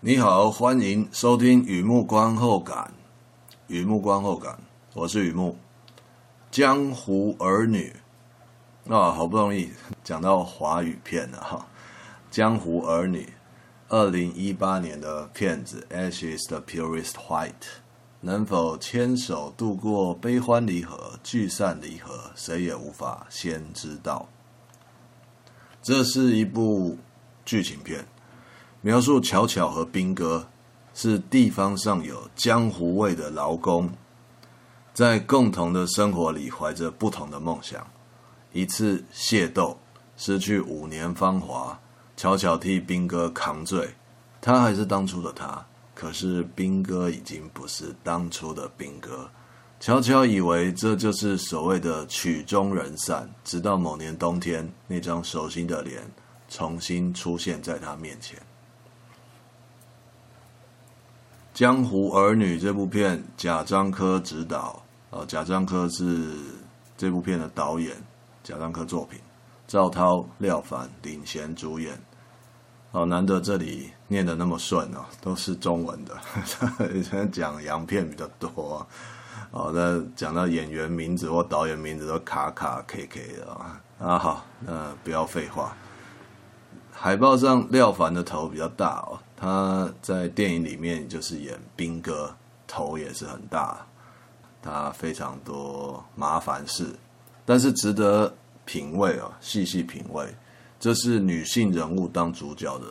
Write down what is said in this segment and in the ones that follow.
你好，欢迎收听雨木观后感。雨木观后感，我是雨木。江湖儿女啊，好不容易讲到华语片了哈。江湖儿女，二零一八年的片子《Ash is the Purest White》，能否牵手度过悲欢离合、聚散离合，谁也无法先知道。这是一部剧情片。描述巧巧和兵哥是地方上有江湖味的劳工，在共同的生活里怀着不同的梦想。一次械斗，失去五年芳华，巧巧替兵哥扛罪。他还是当初的他，可是兵哥已经不是当初的兵哥。巧巧以为这就是所谓的曲终人散，直到某年冬天，那张熟悉的脸重新出现在他面前。《江湖儿女》这部片，贾樟柯执导，哦，贾樟柯是这部片的导演，贾樟柯作品，赵涛、廖凡领衔主演，哦，难得这里念得那么顺哦，都是中文的，以 前讲洋片比较多，哦，那讲到演员名字或导演名字都卡卡 K K 的啊，啊好，那不要废话，海报上廖凡的头比较大哦。他在电影里面就是演兵哥，头也是很大，他非常多麻烦事，但是值得品味哦，细细品味。这是女性人物当主角的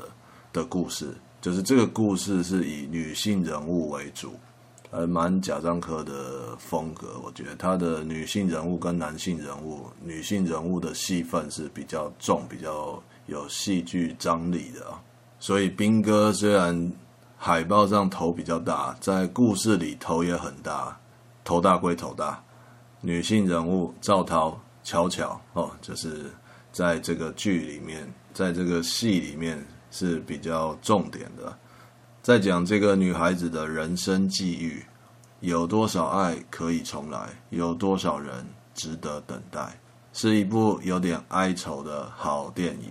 的故事，就是这个故事是以女性人物为主，还，蛮贾樟柯的风格。我觉得他的女性人物跟男性人物，女性人物的戏份是比较重，比较有戏剧张力的啊。所以兵哥虽然海报上头比较大，在故事里头也很大，头大归头大。女性人物赵涛、巧巧哦，就是在这个剧里面，在这个戏里面是比较重点的，在讲这个女孩子的人生际遇，有多少爱可以重来，有多少人值得等待，是一部有点哀愁的好电影。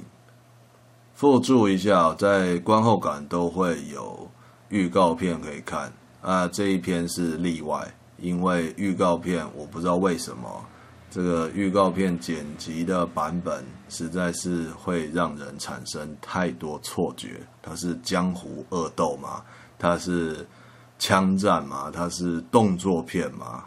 附注一下，在观后感都会有预告片可以看啊。这一篇是例外，因为预告片我不知道为什么这个预告片剪辑的版本实在是会让人产生太多错觉。它是江湖恶斗嘛？它是枪战嘛？它是动作片嘛？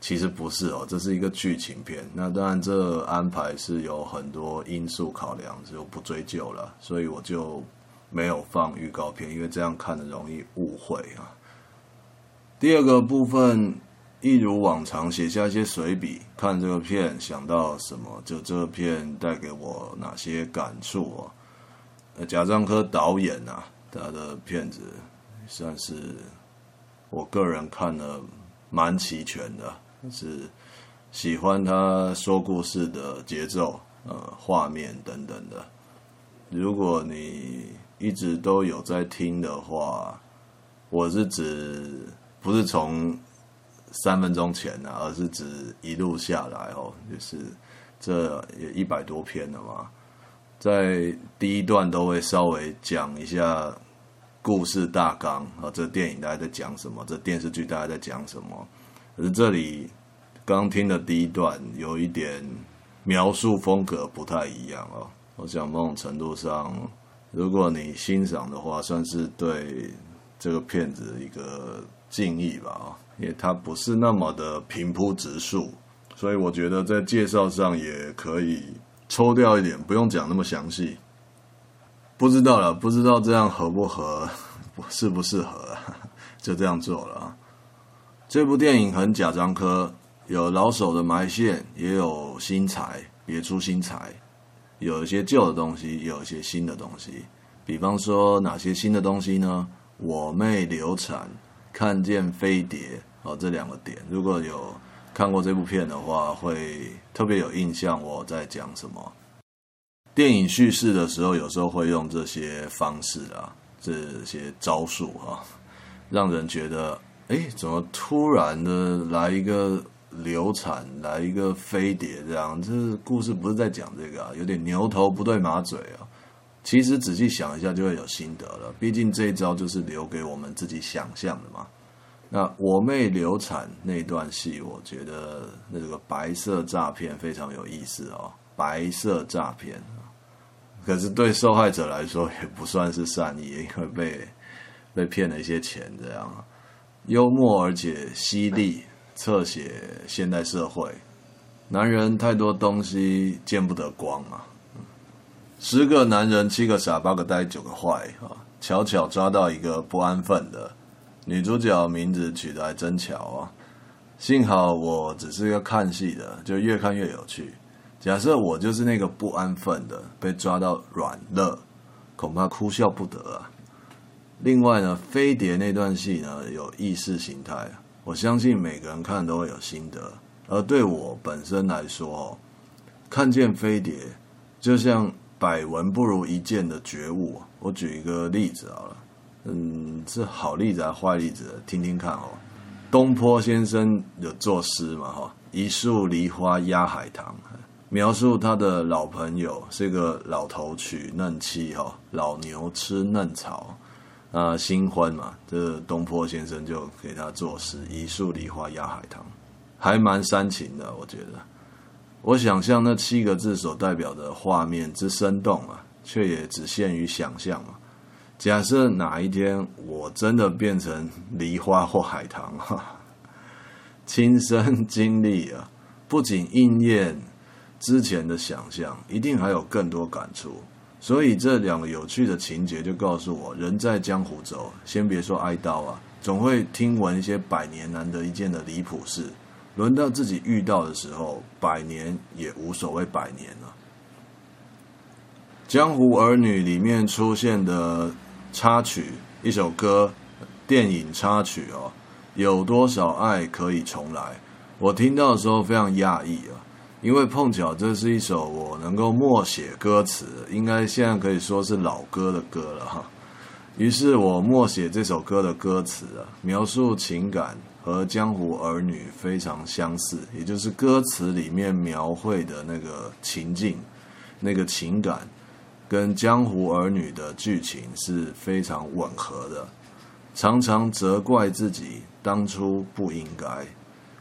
其实不是哦，这是一个剧情片。那当然，这安排是有很多因素考量，就不追究了。所以我就没有放预告片，因为这样看的容易误会啊。第二个部分，一如往常写下一些随笔，看这个片想到什么，就这个片带给我哪些感触哦。贾樟柯导演啊，他的片子算是我个人看了蛮齐全的。是喜欢他说故事的节奏、呃，画面等等的。如果你一直都有在听的话，我是指不是从三分钟前啊，而是指一路下来哦，就是这也一百多篇了嘛，在第一段都会稍微讲一下故事大纲啊，这电影大家在讲什么，这电视剧大家在讲什么。可是这里刚听的第一段有一点描述风格不太一样哦。我想某种程度上，如果你欣赏的话，算是对这个片子一个敬意吧啊。因为它不是那么的平铺直述，所以我觉得在介绍上也可以抽掉一点，不用讲那么详细。不知道了，不知道这样合不合，适不适合，就这样做了。这部电影很假樟柯，有老手的埋线，也有新材，别出心裁，有一些旧的东西，也有一些新的东西。比方说哪些新的东西呢？我妹流产，看见飞碟哦，这两个点，如果有看过这部片的话，会特别有印象我在讲什么。电影叙事的时候，有时候会用这些方式啊，这些招数啊，让人觉得。哎，怎么突然的来一个流产，来一个飞碟这样？这故事不是在讲这个啊，有点牛头不对马嘴啊。其实仔细想一下就会有心得了。毕竟这一招就是留给我们自己想象的嘛。那我妹流产那段戏，我觉得那个白色诈骗非常有意思哦。白色诈骗，可是对受害者来说也不算是善意，因为被被骗了一些钱这样啊。幽默而且犀利，侧写现代社会。男人太多东西见不得光嘛。十个男人七个傻，八个呆，九个坏啊！巧巧抓到一个不安分的女主角，名字取得还真巧啊！幸好我只是个看戏的，就越看越有趣。假设我就是那个不安分的，被抓到软肋，恐怕哭笑不得啊。另外呢，飞碟那段戏呢，有意识形态，我相信每个人看都会有心得。而对我本身来说，看见飞碟就像百闻不如一见的觉悟。我举一个例子好了，嗯，是好例子还是坏例子？听听看哦。东坡先生有作诗嘛？哈，一树梨花压海棠。描述他的老朋友是一个老头娶嫩妻哈，老牛吃嫩草，啊，新婚嘛，这东坡先生就给他作诗“一树梨花压海棠”，还蛮煽情的，我觉得。我想象那七个字所代表的画面之生动啊，却也只限于想象嘛。假设哪一天我真的变成梨花或海棠哈，亲身经历啊，不仅应验。之前的想象一定还有更多感触，所以这两个有趣的情节就告诉我：人在江湖走，先别说挨刀啊，总会听闻一些百年难得一见的离谱事。轮到自己遇到的时候，百年也无所谓百年了。《江湖儿女》里面出现的插曲，一首歌，电影插曲哦，有多少爱可以重来？我听到的时候非常讶异啊。因为碰巧这是一首我能够默写歌词，应该现在可以说是老歌的歌了哈。于是我默写这首歌的歌词啊，描述情感和《江湖儿女》非常相似，也就是歌词里面描绘的那个情境、那个情感，跟《江湖儿女》的剧情是非常吻合的。常常责怪自己当初不应该，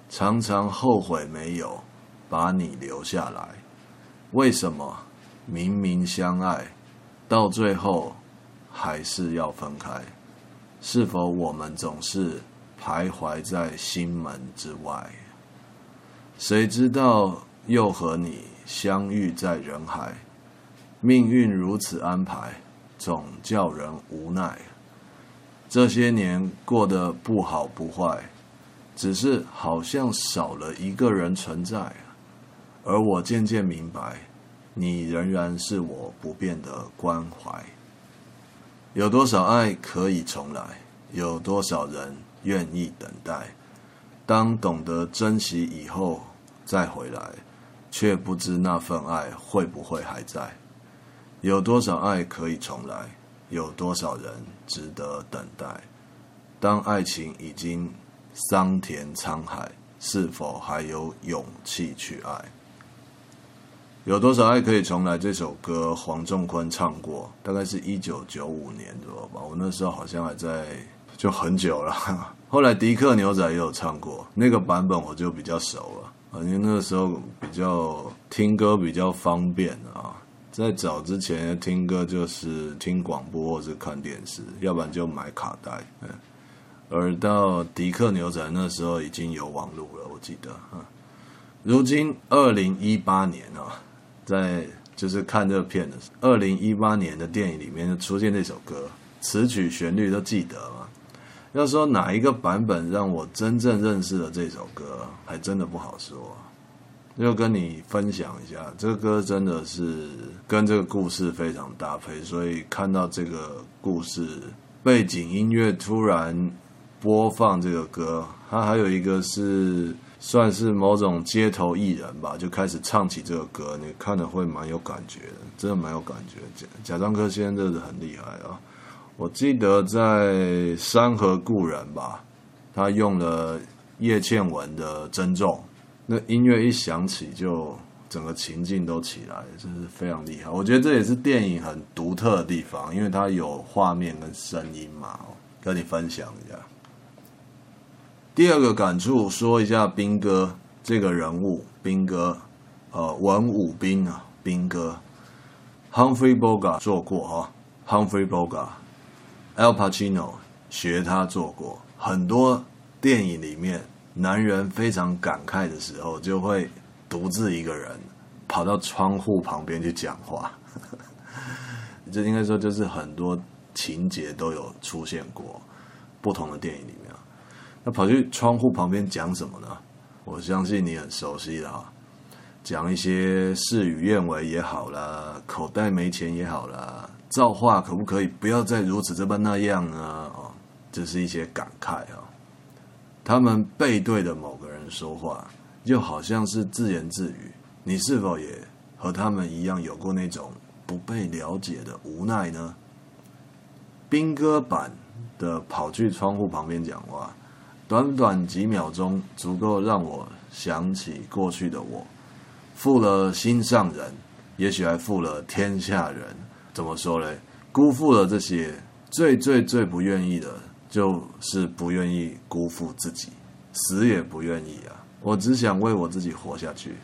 常常后悔没有。把你留下来，为什么明明相爱，到最后还是要分开？是否我们总是徘徊在心门之外？谁知道又和你相遇在人海？命运如此安排，总叫人无奈。这些年过得不好不坏，只是好像少了一个人存在。而我渐渐明白，你仍然是我不变的关怀。有多少爱可以重来？有多少人愿意等待？当懂得珍惜以后再回来，却不知那份爱会不会还在？有多少爱可以重来？有多少人值得等待？当爱情已经桑田沧海，是否还有勇气去爱？有多少爱可以重来？这首歌黄仲坤唱过，大概是一九九五年左右吧。我那时候好像还在，就很久了。后来迪克牛仔也有唱过，那个版本我就比较熟了，因为那个时候比较听歌比较方便啊。在早之前听歌就是听广播或是看电视，要不然就买卡带。而到迪克牛仔那时候已经有网络了，我记得。如今二零一八年啊。在就是看这个片的二零一八年的电影里面就出现这首歌，词曲旋律都记得吗？要说哪一个版本让我真正认识了这首歌，还真的不好说。就跟你分享一下，这个歌真的是跟这个故事非常搭配，所以看到这个故事背景音乐突然播放这个歌，它还有一个是。算是某种街头艺人吧，就开始唱起这个歌，你看了会蛮有感觉的，真的蛮有感觉。贾樟柯先生真的很厉害啊！我记得在《山河故人》吧，他用了叶倩文的《珍重》，那音乐一响起就整个情境都起来，真是非常厉害。我觉得这也是电影很独特的地方，因为它有画面跟声音嘛，跟你分享一下。第二个感触，说一下兵哥这个人物，兵哥，呃，文武兵啊，兵哥，Humphrey Bogart 做过哈，Humphrey Bogart，Al Pacino 学他做过，很多电影里面，男人非常感慨的时候，就会独自一个人跑到窗户旁边去讲话，这应该说就是很多情节都有出现过，不同的电影里面。那跑去窗户旁边讲什么呢？我相信你很熟悉的啊，讲一些事与愿违也好啦，口袋没钱也好啦，造化可不可以不要再如此这般那样呢？哦，这是一些感慨啊。他们背对着某个人说话，就好像是自言自语。你是否也和他们一样有过那种不被了解的无奈呢？兵哥版的跑去窗户旁边讲话。短短几秒钟，足够让我想起过去的我，负了心上人，也许还负了天下人。怎么说嘞？辜负了这些，最最最不愿意的，就是不愿意辜负自己，死也不愿意啊！我只想为我自己活下去，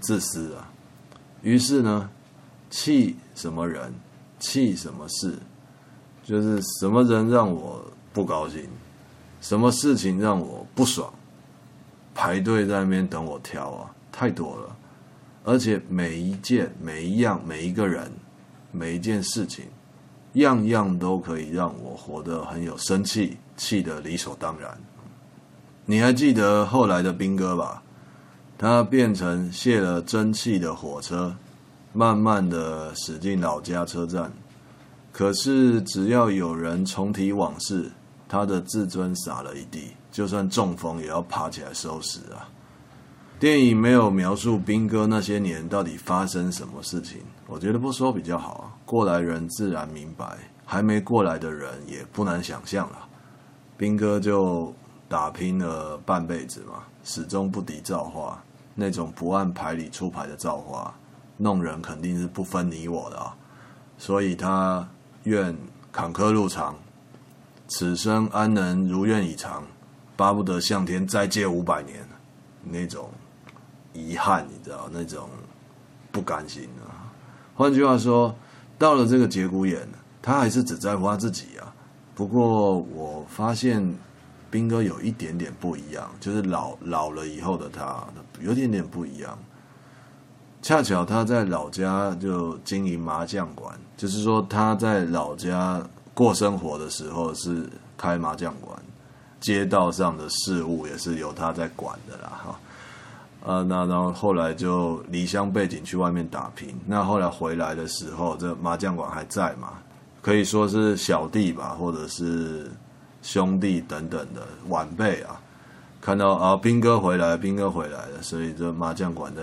自私啊！于是呢，气什么人，气什么事，就是什么人让我不高兴。什么事情让我不爽？排队在那边等我挑啊，太多了，而且每一件、每一样、每一个人、每一件事情，样样都可以让我活得很有生气，气得理所当然。你还记得后来的兵哥吧？他变成泄了蒸汽的火车，慢慢的驶进老家车站。可是只要有人重提往事。他的自尊洒了一地，就算中风也要爬起来收拾啊！电影没有描述兵哥那些年到底发生什么事情，我觉得不说比较好啊。过来人自然明白，还没过来的人也不难想象了。兵哥就打拼了半辈子嘛，始终不敌造化，那种不按牌理出牌的造化，弄人肯定是不分你我的啊。所以他愿坎坷路长。此生安能如愿以偿，巴不得向天再借五百年，那种遗憾，你知道，那种不甘心啊。换句话说，到了这个节骨眼，他还是只在乎他自己啊。不过我发现兵哥有一点点不一样，就是老老了以后的他有点点不一样。恰巧他在老家就经营麻将馆，就是说他在老家。过生活的时候是开麻将馆，街道上的事务也是由他在管的啦，哈，呃，那然后后来就离乡背井去外面打拼，那后来回来的时候，这麻将馆还在嘛？可以说是小弟吧，或者是兄弟等等的晚辈啊，看到啊兵哥回来，兵哥回来了，所以这麻将馆再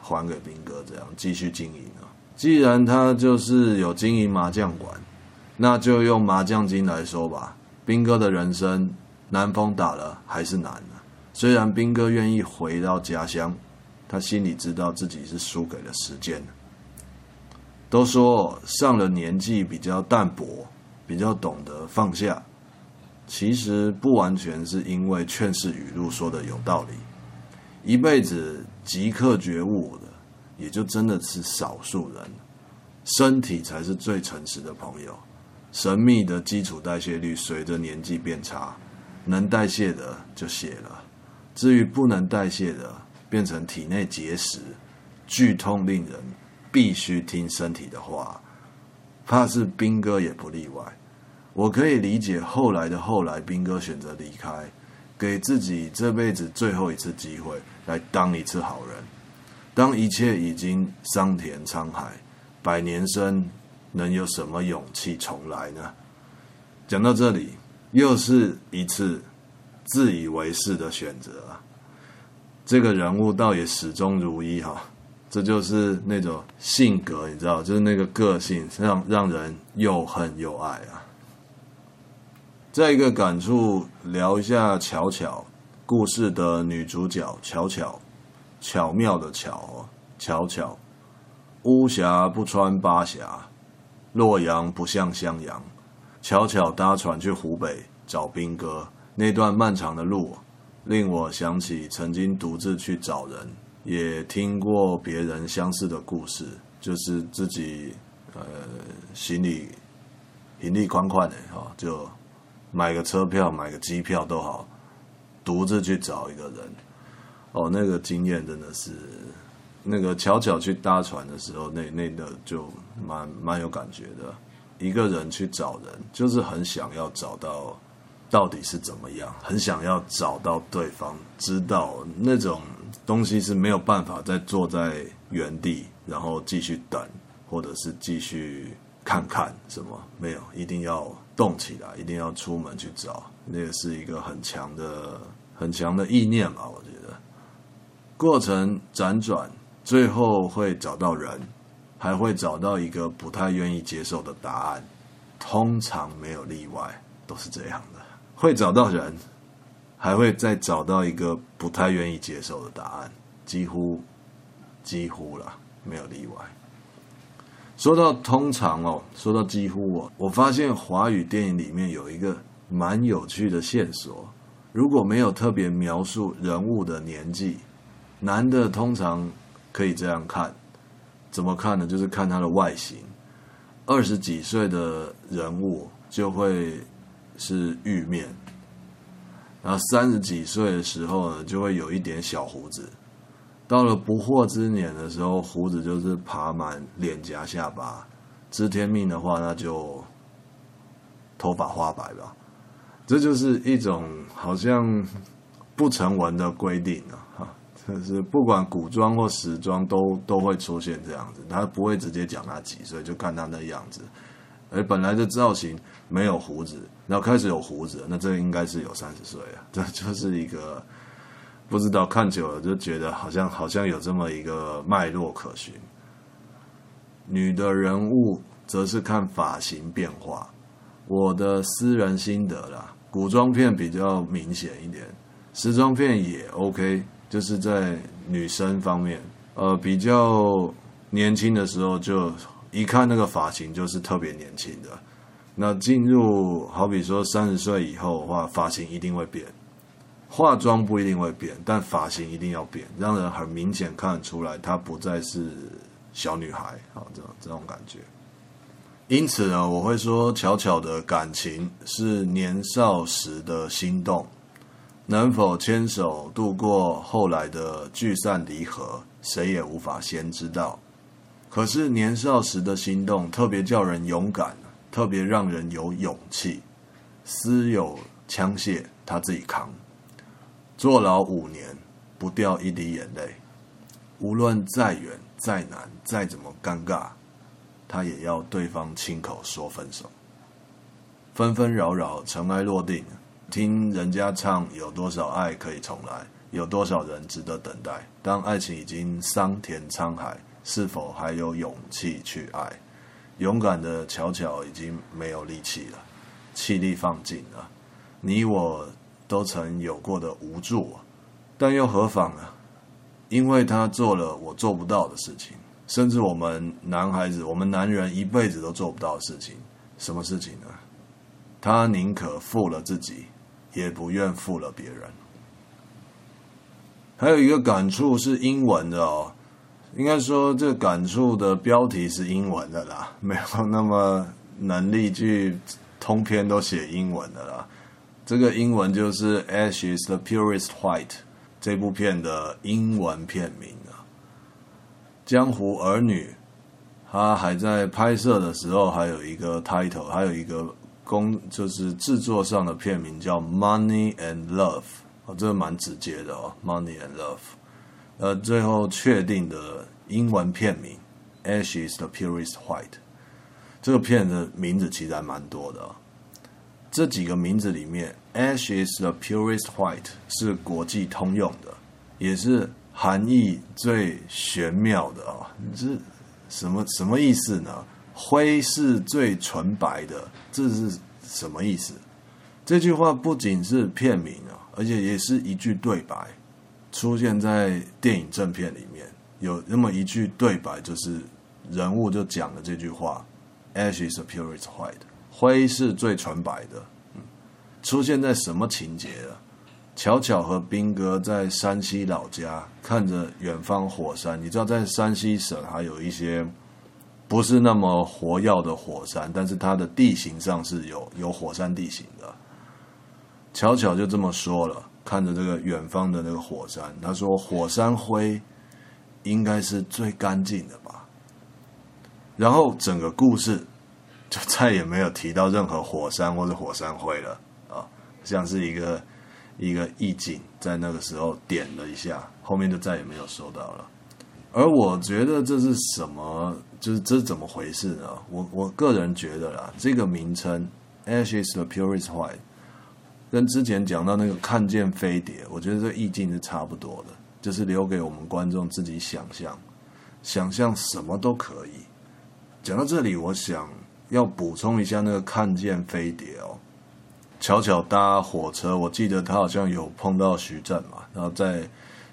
还给兵哥，这样继续经营啊。既然他就是有经营麻将馆。那就用麻将经来说吧，兵哥的人生南风打了还是难的。虽然兵哥愿意回到家乡，他心里知道自己是输给了时间。都说上了年纪比较淡泊，比较懂得放下，其实不完全是因为劝世语录说的有道理。一辈子即刻觉悟的，也就真的是少数人。身体才是最诚实的朋友。神秘的基础代谢率随着年纪变差，能代谢的就谢了，至于不能代谢的，变成体内结石，剧痛令人，必须听身体的话。怕是兵哥也不例外。我可以理解后来的后来，兵哥选择离开，给自己这辈子最后一次机会来当一次好人。当一切已经桑田沧海，百年生。能有什么勇气重来呢？讲到这里，又是一次自以为是的选择！这个人物倒也始终如一哈，这就是那种性格，你知道，就是那个个性，让让人又恨又爱啊！再一个感触，聊一下巧巧故事的女主角巧巧，巧妙的巧，巧巧，巫峡不穿八峡，洛阳不像襄阳。巧巧搭船去湖北找兵哥，那段漫长的路，令我想起曾经独自去找人，也听过别人相似的故事，就是自己呃行李行李宽宽的哈，就买个车票、买个机票都好，独自去找一个人。哦，那个经验真的是，那个巧巧去搭船的时候，那那个就蛮蛮有感觉的。一个人去找人，就是很想要找到到底是怎么样，很想要找到对方，知道那种东西是没有办法再坐在原地，然后继续等，或者是继续看看什么，没有，一定要动起来，一定要出门去找，那个是一个很强的、很强的意念吧，我觉得。过程辗转，最后会找到人。还会找到一个不太愿意接受的答案，通常没有例外，都是这样的。会找到人，还会再找到一个不太愿意接受的答案，几乎几乎了，没有例外。说到通常哦，说到几乎哦，我发现华语电影里面有一个蛮有趣的线索，如果没有特别描述人物的年纪，男的通常可以这样看。怎么看呢？就是看他的外形，二十几岁的人物就会是玉面，然后三十几岁的时候呢，就会有一点小胡子，到了不惑之年的时候，胡子就是爬满脸颊下巴，知天命的话，那就头发花白吧，这就是一种好像不成文的规定啊。就是不管古装或时装都都会出现这样子，他不会直接讲他几岁，就看他那样子。而本来的造型没有胡子，然后开始有胡子，那这应该是有三十岁啊。这 就是一个不知道看久了就觉得好像好像有这么一个脉络可循。女的人物则是看发型变化，我的私人心得啦，古装片比较明显一点，时装片也 OK。就是在女生方面，呃，比较年轻的时候，就一看那个发型就是特别年轻的。那进入好比说三十岁以后的话，发型一定会变，化妆不一定会变，但发型一定要变，让人很明显看得出来她不再是小女孩啊，这种这种感觉。因此呢，我会说巧巧的感情是年少时的心动。能否牵手度过后来的聚散离合，谁也无法先知道。可是年少时的心动，特别叫人勇敢，特别让人有勇气。私有枪械，他自己扛。坐牢五年，不掉一滴眼泪。无论再远、再难、再怎么尴尬，他也要对方亲口说分手。纷纷扰扰，尘埃落定。听人家唱，有多少爱可以重来？有多少人值得等待？当爱情已经桑田沧海，是否还有勇气去爱？勇敢的巧巧已经没有力气了，气力放尽了。你我都曾有过的无助，但又何妨呢？因为他做了我做不到的事情，甚至我们男孩子、我们男人一辈子都做不到的事情。什么事情呢？他宁可负了自己。也不愿负了别人。还有一个感触是英文的哦，应该说这个感触的标题是英文的啦，没有那么能力去通篇都写英文的啦。这个英文就是《Ash is the Purest White》这部片的英文片名啊。江湖儿女，他还在拍摄的时候还有一个 title，还有一个。工就是制作上的片名叫《Money and Love》哦，这个蛮直接的哦，《Money and Love》。呃，最后确定的英文片名《Ash is the Purest White》。这个片的名字其实还蛮多的哦。这几个名字里面，《Ash is the Purest White》是国际通用的，也是含义最玄妙的哦。这什么什么意思呢？灰是最纯白的，这是什么意思？这句话不仅是片名啊，而且也是一句对白，出现在电影正片里面。有那么一句对白，就是人物就讲了这句话：“Ash is the purest white，灰是最纯白的。”，出现在什么情节了？巧巧和兵哥在山西老家看着远方火山，你知道在山西省还有一些不是那么活跃的火山，但是它的地形上是有有火山地形的。巧巧就这么说了，看着这个远方的那个火山，他说：“火山灰应该是最干净的吧。”然后整个故事就再也没有提到任何火山或者火山灰了啊，像是一个。一个意境在那个时候点了一下，后面就再也没有收到了。而我觉得这是什么？就是这是怎么回事呢？我我个人觉得啦，这个名称 Ashes the purest white” 跟之前讲到那个看见飞碟，我觉得这意境是差不多的，就是留给我们观众自己想象，想象什么都可以。讲到这里，我想要补充一下那个看见飞碟哦。巧巧搭火车，我记得他好像有碰到徐震嘛，然后在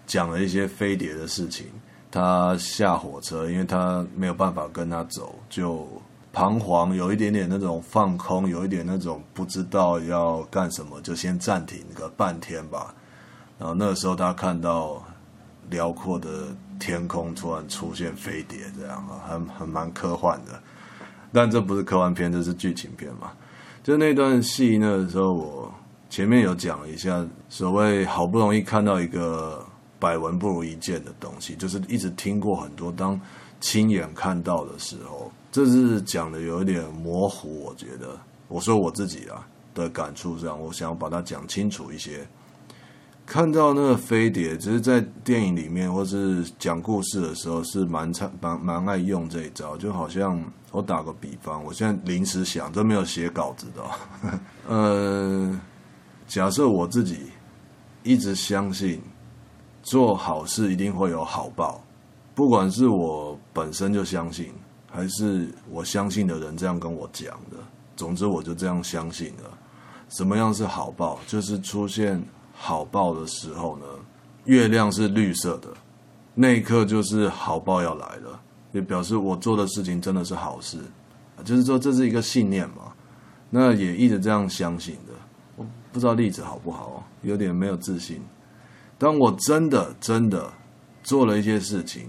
讲了一些飞碟的事情。他下火车，因为他没有办法跟他走，就彷徨，有一点点那种放空，有一点那种不知道要干什么，就先暂停个半天吧。然后那个时候他看到辽阔的天空突然出现飞碟，这样啊，很很蛮科幻的。但这不是科幻片，这是剧情片嘛。就那段戏，那个时候我前面有讲一下，所谓好不容易看到一个百闻不如一见的东西，就是一直听过很多，当亲眼看到的时候，这是讲的有一点模糊。我觉得，我说我自己啊的感触上，我想要把它讲清楚一些。看到那个飞碟，只是在电影里面或是讲故事的时候是蛮蛮蛮爱用这一招，就好像我打个比方，我现在临时想，都没有写稿子的哦。呃，假设我自己一直相信做好事一定会有好报，不管是我本身就相信，还是我相信的人这样跟我讲的，总之我就这样相信了。什么样是好报？就是出现。好报的时候呢，月亮是绿色的，那一刻就是好报要来了，也表示我做的事情真的是好事，就是说这是一个信念嘛。那也一直这样相信的，我不知道例子好不好，有点没有自信。当我真的真的做了一些事情，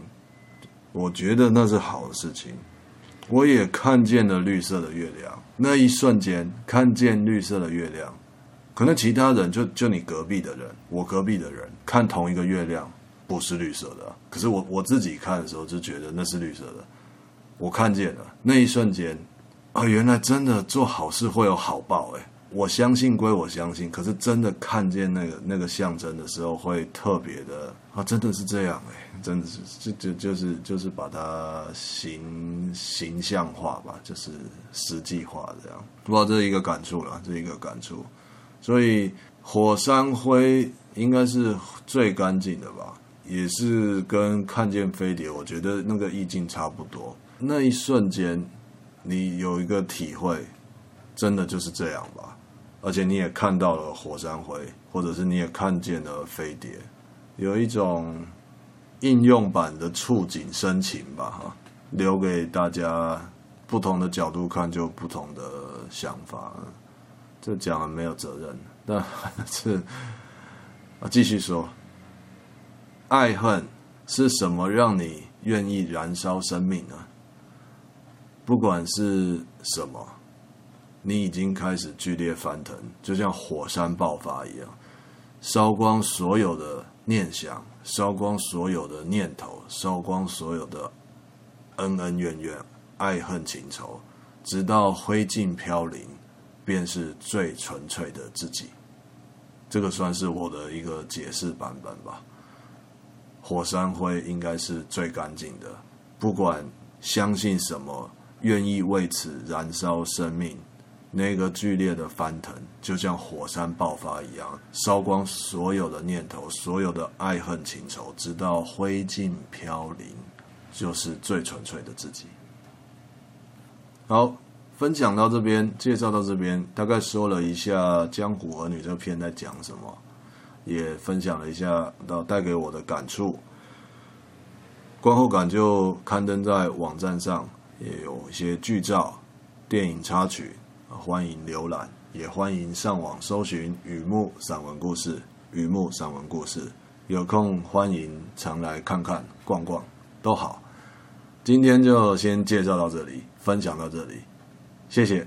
我觉得那是好的事情，我也看见了绿色的月亮，那一瞬间看见绿色的月亮。可能其他人就就你隔壁的人，我隔壁的人看同一个月亮不是绿色的，可是我我自己看的时候就觉得那是绿色的。我看见了那一瞬间，啊，原来真的做好事会有好报哎！我相信归我相信，可是真的看见那个那个象征的时候，会特别的啊，真的是这样哎，真的是就就就是就是把它形形象化吧，就是实际化这样。不知道这是一个感触了，这一个感触。所以火山灰应该是最干净的吧，也是跟看见飞碟，我觉得那个意境差不多。那一瞬间，你有一个体会，真的就是这样吧。而且你也看到了火山灰，或者是你也看见了飞碟，有一种应用版的触景生情吧，哈，留给大家不同的角度看，就不同的想法。这讲了没有责任，但是啊，继续说，爱恨是什么让你愿意燃烧生命呢？不管是什么，你已经开始剧烈翻腾，就像火山爆发一样，烧光所有的念想，烧光所有的念头，烧光所有的恩恩怨怨、爱恨情仇，直到灰烬飘零。便是最纯粹的自己，这个算是我的一个解释版本吧。火山灰应该是最干净的，不管相信什么，愿意为此燃烧生命，那个剧烈的翻腾，就像火山爆发一样，烧光所有的念头，所有的爱恨情仇，直到灰烬飘零，就是最纯粹的自己。好。分享到这边，介绍到这边，大概说了一下《江湖儿女》这个片在讲什么，也分享了一下到带给我的感触。观后感就刊登在网站上，也有一些剧照、电影插曲，欢迎浏览，也欢迎上网搜寻雨木散文故事。雨木散文故事，有空欢迎常来看看、逛逛，都好。今天就先介绍到这里，分享到这里，谢谢。